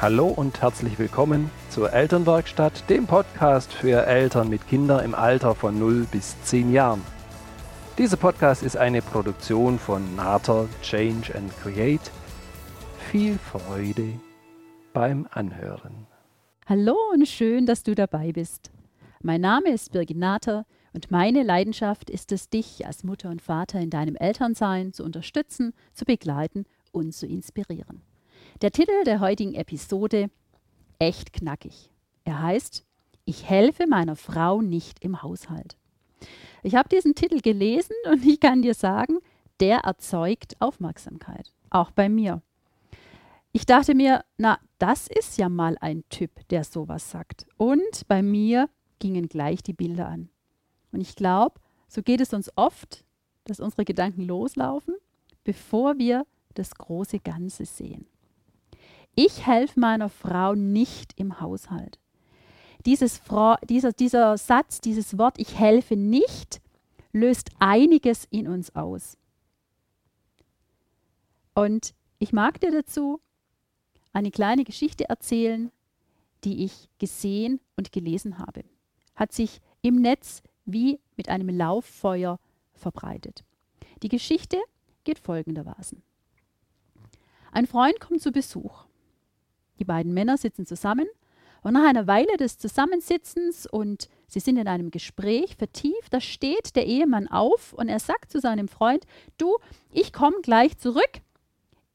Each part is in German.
Hallo und herzlich willkommen zur Elternwerkstatt, dem Podcast für Eltern mit Kindern im Alter von 0 bis 10 Jahren. Dieser Podcast ist eine Produktion von Nater Change and Create. Viel Freude beim Anhören. Hallo und schön, dass du dabei bist. Mein Name ist Birgit Nater und meine Leidenschaft ist es, dich als Mutter und Vater in deinem Elternsein zu unterstützen, zu begleiten und zu inspirieren. Der Titel der heutigen Episode Echt knackig. Er heißt Ich helfe meiner Frau nicht im Haushalt. Ich habe diesen Titel gelesen und ich kann dir sagen, der erzeugt Aufmerksamkeit. Auch bei mir. Ich dachte mir, na, das ist ja mal ein Typ, der sowas sagt. Und bei mir gingen gleich die Bilder an. Und ich glaube, so geht es uns oft, dass unsere Gedanken loslaufen, bevor wir das große Ganze sehen. Ich helfe meiner Frau nicht im Haushalt. Dieses dieser, dieser Satz, dieses Wort, ich helfe nicht, löst einiges in uns aus. Und ich mag dir dazu eine kleine Geschichte erzählen, die ich gesehen und gelesen habe. Hat sich im Netz wie mit einem Lauffeuer verbreitet. Die Geschichte geht folgendermaßen. Ein Freund kommt zu Besuch. Die beiden Männer sitzen zusammen und nach einer Weile des Zusammensitzens und sie sind in einem Gespräch vertieft, da steht der Ehemann auf und er sagt zu seinem Freund, du, ich komme gleich zurück,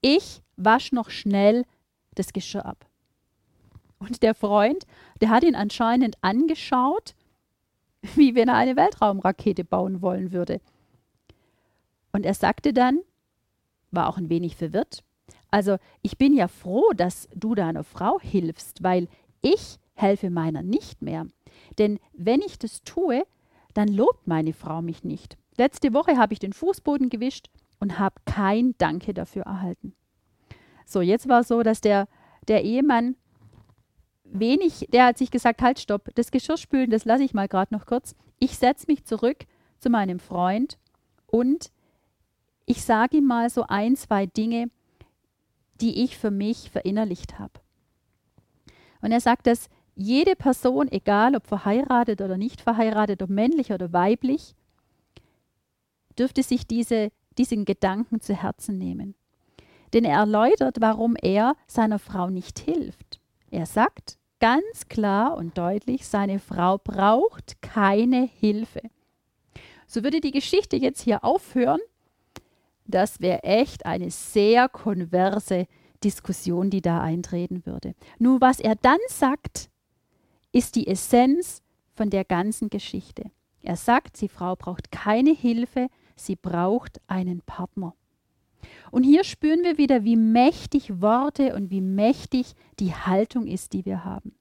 ich wasche noch schnell das Geschirr ab. Und der Freund, der hat ihn anscheinend angeschaut, wie wenn er eine Weltraumrakete bauen wollen würde. Und er sagte dann, war auch ein wenig verwirrt, also ich bin ja froh, dass du deiner Frau hilfst, weil ich helfe meiner nicht mehr. Denn wenn ich das tue, dann lobt meine Frau mich nicht. Letzte Woche habe ich den Fußboden gewischt und habe kein Danke dafür erhalten. So, jetzt war es so, dass der, der Ehemann wenig, der hat sich gesagt, halt, stopp, das Geschirrspülen, das lasse ich mal gerade noch kurz. Ich setze mich zurück zu meinem Freund und ich sage ihm mal so ein, zwei Dinge, die ich für mich verinnerlicht habe. Und er sagt, dass jede Person, egal ob verheiratet oder nicht verheiratet, ob männlich oder weiblich, dürfte sich diese, diesen Gedanken zu Herzen nehmen. Denn er erläutert, warum er seiner Frau nicht hilft. Er sagt ganz klar und deutlich, seine Frau braucht keine Hilfe. So würde die Geschichte jetzt hier aufhören das wäre echt eine sehr konverse Diskussion, die da eintreten würde. Nur was er dann sagt, ist die Essenz von der ganzen Geschichte. Er sagt, die Frau braucht keine Hilfe, sie braucht einen Partner. Und hier spüren wir wieder, wie mächtig Worte und wie mächtig die Haltung ist, die wir haben.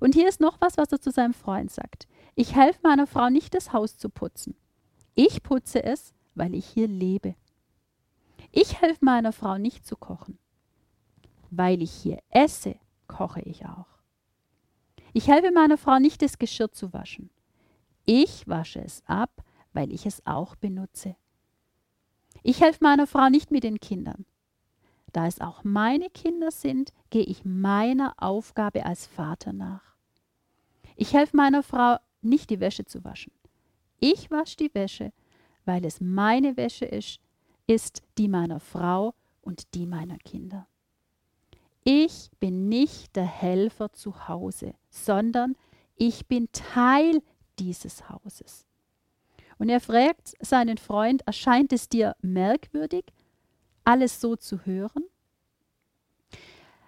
Und hier ist noch was, was er zu seinem Freund sagt. Ich helfe meiner Frau nicht, das Haus zu putzen. Ich putze es, weil ich hier lebe. Ich helfe meiner Frau nicht zu kochen. Weil ich hier esse, koche ich auch. Ich helfe meiner Frau nicht, das Geschirr zu waschen. Ich wasche es ab, weil ich es auch benutze. Ich helfe meiner Frau nicht mit den Kindern. Da es auch meine Kinder sind, gehe ich meiner Aufgabe als Vater nach. Ich helfe meiner Frau nicht, die Wäsche zu waschen. Ich wasche die Wäsche, weil es meine Wäsche ist, ist die meiner Frau und die meiner Kinder. Ich bin nicht der Helfer zu Hause, sondern ich bin Teil dieses Hauses. Und er fragt seinen Freund, erscheint es dir merkwürdig, alles so zu hören?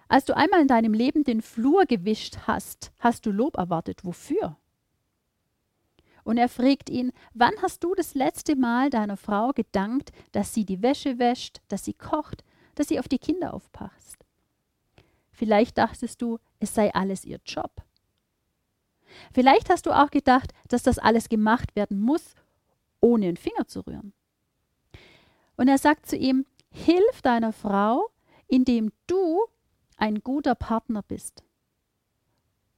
Als du einmal in deinem Leben den Flur gewischt hast, hast du Lob erwartet. Wofür? Und er fragt ihn, wann hast du das letzte Mal deiner Frau gedankt, dass sie die Wäsche wäscht, dass sie kocht, dass sie auf die Kinder aufpasst? Vielleicht dachtest du, es sei alles ihr Job. Vielleicht hast du auch gedacht, dass das alles gemacht werden muss, ohne einen Finger zu rühren. Und er sagt zu ihm, hilf deiner Frau, indem du ein guter Partner bist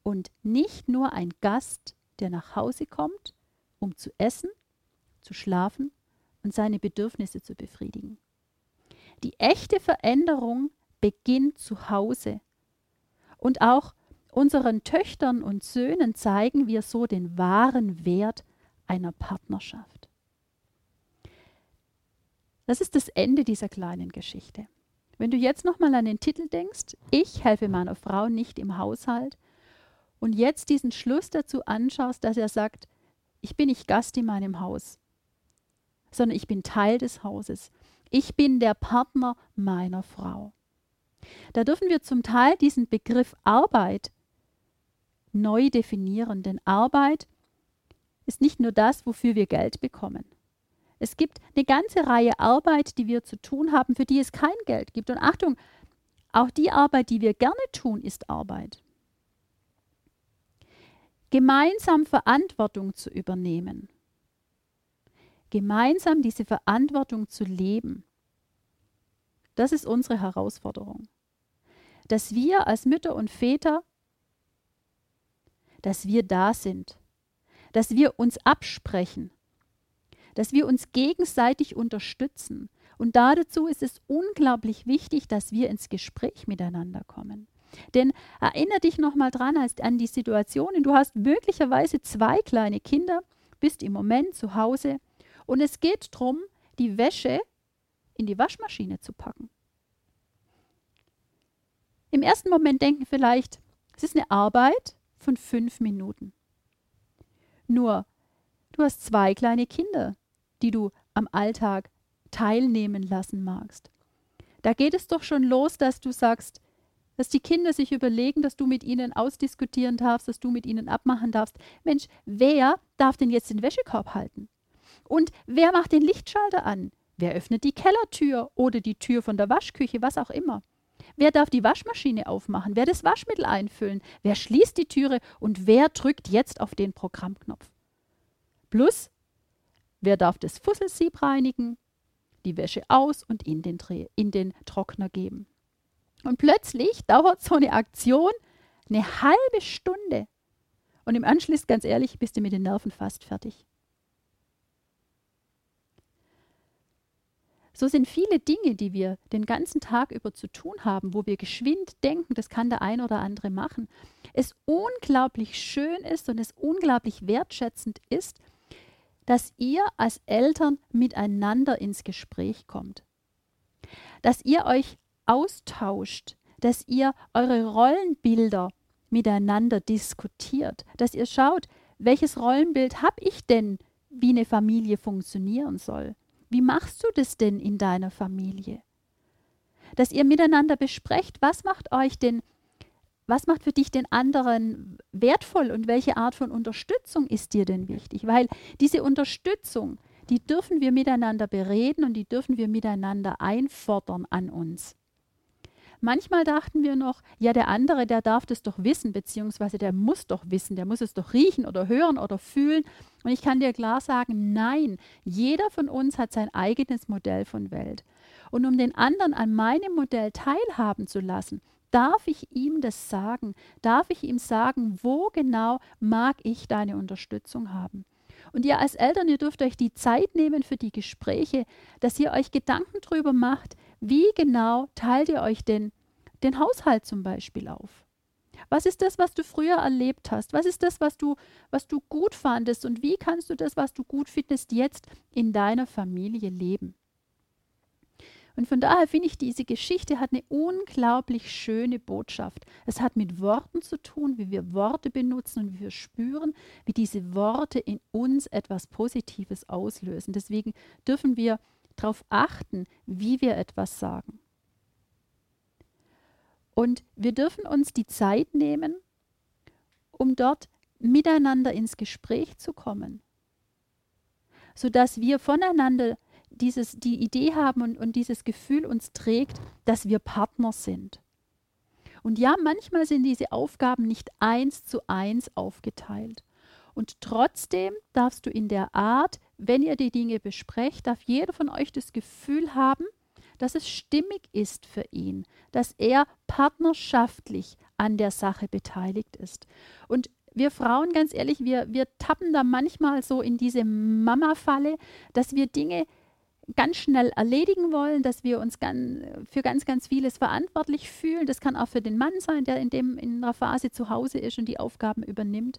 und nicht nur ein Gast, der nach Hause kommt, um zu essen, zu schlafen und seine Bedürfnisse zu befriedigen. Die echte Veränderung beginnt zu Hause, Und auch unseren Töchtern und Söhnen zeigen wir so den wahren Wert einer Partnerschaft. Das ist das Ende dieser kleinen Geschichte. Wenn du jetzt nochmal an den Titel denkst, ich helfe meiner Frau nicht im Haushalt, und jetzt diesen Schluss dazu anschaust, dass er sagt, ich bin nicht Gast in meinem Haus, sondern ich bin Teil des Hauses. Ich bin der Partner meiner Frau. Da dürfen wir zum Teil diesen Begriff Arbeit neu definieren, denn Arbeit ist nicht nur das, wofür wir Geld bekommen. Es gibt eine ganze Reihe Arbeit, die wir zu tun haben, für die es kein Geld gibt. Und Achtung, auch die Arbeit, die wir gerne tun, ist Arbeit. Gemeinsam Verantwortung zu übernehmen. Gemeinsam diese Verantwortung zu leben. Das ist unsere Herausforderung. Dass wir als Mütter und Väter, dass wir da sind, dass wir uns absprechen, dass wir uns gegenseitig unterstützen. Und dazu ist es unglaublich wichtig, dass wir ins Gespräch miteinander kommen. Denn erinnere dich nochmal dran an die Situationen. Du hast möglicherweise zwei kleine Kinder, bist im Moment zu Hause und es geht darum, die Wäsche in die Waschmaschine zu packen. Im ersten Moment denken vielleicht, es ist eine Arbeit von fünf Minuten. Nur, du hast zwei kleine Kinder die du am Alltag teilnehmen lassen magst. Da geht es doch schon los, dass du sagst, dass die Kinder sich überlegen, dass du mit ihnen ausdiskutieren darfst, dass du mit ihnen abmachen darfst. Mensch, wer darf denn jetzt den Wäschekorb halten? Und wer macht den Lichtschalter an? Wer öffnet die Kellertür oder die Tür von der Waschküche, was auch immer? Wer darf die Waschmaschine aufmachen? Wer das Waschmittel einfüllen? Wer schließt die Türe? Und wer drückt jetzt auf den Programmknopf? Plus, Wer darf das Fusselsieb reinigen? Die Wäsche aus und in den, Dreh, in den Trockner geben. Und plötzlich dauert so eine Aktion eine halbe Stunde. Und im Anschluss, ganz ehrlich, bist du mit den Nerven fast fertig. So sind viele Dinge, die wir den ganzen Tag über zu tun haben, wo wir geschwind denken, das kann der ein oder andere machen, es unglaublich schön ist und es unglaublich wertschätzend ist, dass ihr als Eltern miteinander ins Gespräch kommt. Dass ihr euch austauscht, dass ihr eure Rollenbilder miteinander diskutiert, dass ihr schaut, welches Rollenbild habe ich denn, wie eine Familie funktionieren soll? Wie machst du das denn in deiner Familie? Dass ihr miteinander besprecht, was macht euch denn was macht für dich den anderen wertvoll und welche Art von Unterstützung ist dir denn wichtig? Weil diese Unterstützung, die dürfen wir miteinander bereden und die dürfen wir miteinander einfordern an uns. Manchmal dachten wir noch, ja, der andere, der darf das doch wissen, beziehungsweise der muss doch wissen, der muss es doch riechen oder hören oder fühlen. Und ich kann dir klar sagen, nein, jeder von uns hat sein eigenes Modell von Welt. Und um den anderen an meinem Modell teilhaben zu lassen, Darf ich ihm das sagen? Darf ich ihm sagen, wo genau mag ich deine Unterstützung haben? Und ihr als Eltern, ihr dürft euch die Zeit nehmen für die Gespräche, dass ihr euch Gedanken darüber macht, wie genau teilt ihr euch denn den Haushalt zum Beispiel auf? Was ist das, was du früher erlebt hast? Was ist das, was du, was du gut fandest? Und wie kannst du das, was du gut findest, jetzt in deiner Familie leben? Und von daher finde ich, diese Geschichte hat eine unglaublich schöne Botschaft. Es hat mit Worten zu tun, wie wir Worte benutzen und wie wir spüren, wie diese Worte in uns etwas Positives auslösen. Deswegen dürfen wir darauf achten, wie wir etwas sagen. Und wir dürfen uns die Zeit nehmen, um dort miteinander ins Gespräch zu kommen, sodass wir voneinander dieses, die Idee haben und, und dieses Gefühl uns trägt, dass wir Partner sind. Und ja, manchmal sind diese Aufgaben nicht eins zu eins aufgeteilt. Und trotzdem darfst du in der Art, wenn ihr die Dinge besprecht, darf jeder von euch das Gefühl haben, dass es stimmig ist für ihn, dass er partnerschaftlich an der Sache beteiligt ist. Und wir Frauen, ganz ehrlich, wir, wir tappen da manchmal so in diese Mama-Falle, dass wir Dinge ganz schnell erledigen wollen, dass wir uns ganz, für ganz, ganz vieles verantwortlich fühlen. Das kann auch für den Mann sein, der in, dem, in einer Phase zu Hause ist und die Aufgaben übernimmt.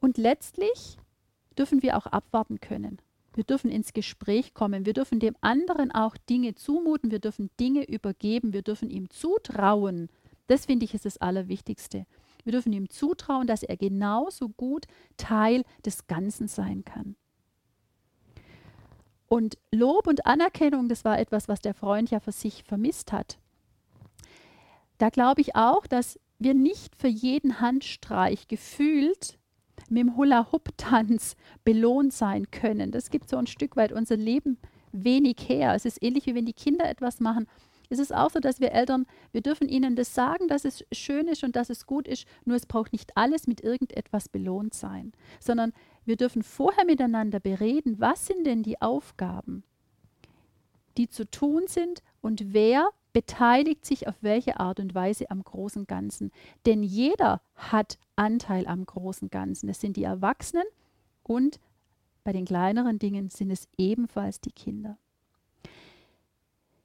Und letztlich dürfen wir auch abwarten können. Wir dürfen ins Gespräch kommen. Wir dürfen dem anderen auch Dinge zumuten. Wir dürfen Dinge übergeben. Wir dürfen ihm zutrauen. Das finde ich ist das Allerwichtigste. Wir dürfen ihm zutrauen, dass er genauso gut Teil des Ganzen sein kann. Und Lob und Anerkennung, das war etwas, was der Freund ja für sich vermisst hat. Da glaube ich auch, dass wir nicht für jeden Handstreich gefühlt mit dem Hula-Hoop-Tanz belohnt sein können. Das gibt so ein Stück weit unser Leben wenig her. Es ist ähnlich wie wenn die Kinder etwas machen. Es ist auch so, dass wir Eltern, wir dürfen ihnen das sagen, dass es schön ist und dass es gut ist, nur es braucht nicht alles mit irgendetwas belohnt sein, sondern wir dürfen vorher miteinander bereden, was sind denn die Aufgaben, die zu tun sind und wer beteiligt sich auf welche Art und Weise am großen Ganzen. Denn jeder hat Anteil am großen Ganzen. Es sind die Erwachsenen und bei den kleineren Dingen sind es ebenfalls die Kinder.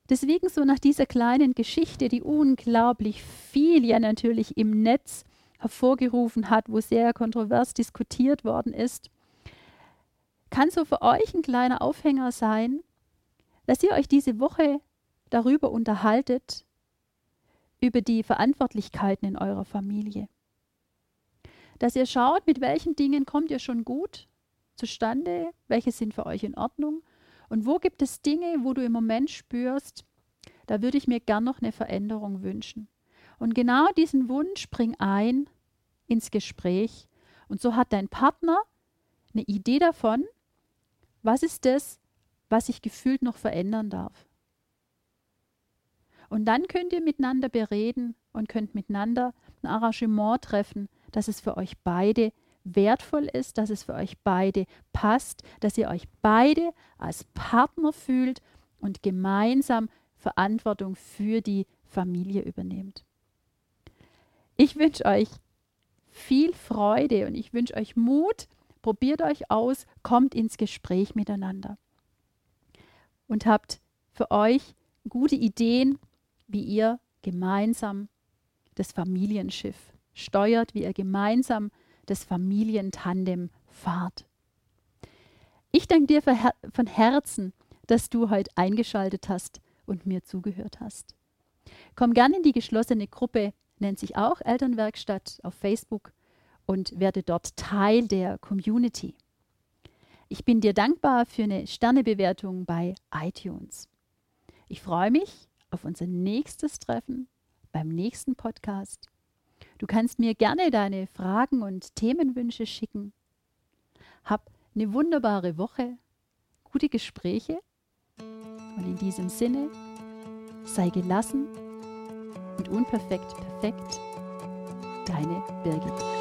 Deswegen so nach dieser kleinen Geschichte, die unglaublich viel ja natürlich im Netz hervorgerufen hat, wo sehr kontrovers diskutiert worden ist, kann so für euch ein kleiner Aufhänger sein, dass ihr euch diese Woche darüber unterhaltet, über die Verantwortlichkeiten in eurer Familie. Dass ihr schaut, mit welchen Dingen kommt ihr schon gut zustande, welche sind für euch in Ordnung und wo gibt es Dinge, wo du im Moment spürst, da würde ich mir gern noch eine Veränderung wünschen. Und genau diesen Wunsch bring ein ins Gespräch. Und so hat dein Partner eine Idee davon, was ist das, was sich gefühlt noch verändern darf. Und dann könnt ihr miteinander bereden und könnt miteinander ein Arrangement treffen, dass es für euch beide wertvoll ist, dass es für euch beide passt, dass ihr euch beide als Partner fühlt und gemeinsam Verantwortung für die Familie übernehmt. Ich wünsche euch viel Freude und ich wünsche euch Mut. Probiert euch aus, kommt ins Gespräch miteinander und habt für euch gute Ideen, wie ihr gemeinsam das Familienschiff steuert, wie ihr gemeinsam das Familientandem fahrt. Ich danke dir von Herzen, dass du heute eingeschaltet hast und mir zugehört hast. Komm gerne in die geschlossene Gruppe, nennt sich auch Elternwerkstatt auf Facebook und werde dort Teil der Community. Ich bin dir dankbar für eine Sternebewertung bei iTunes. Ich freue mich auf unser nächstes Treffen beim nächsten Podcast. Du kannst mir gerne deine Fragen und Themenwünsche schicken. Hab eine wunderbare Woche, gute Gespräche und in diesem Sinne, sei gelassen und unperfekt perfekt. Deine Birgit.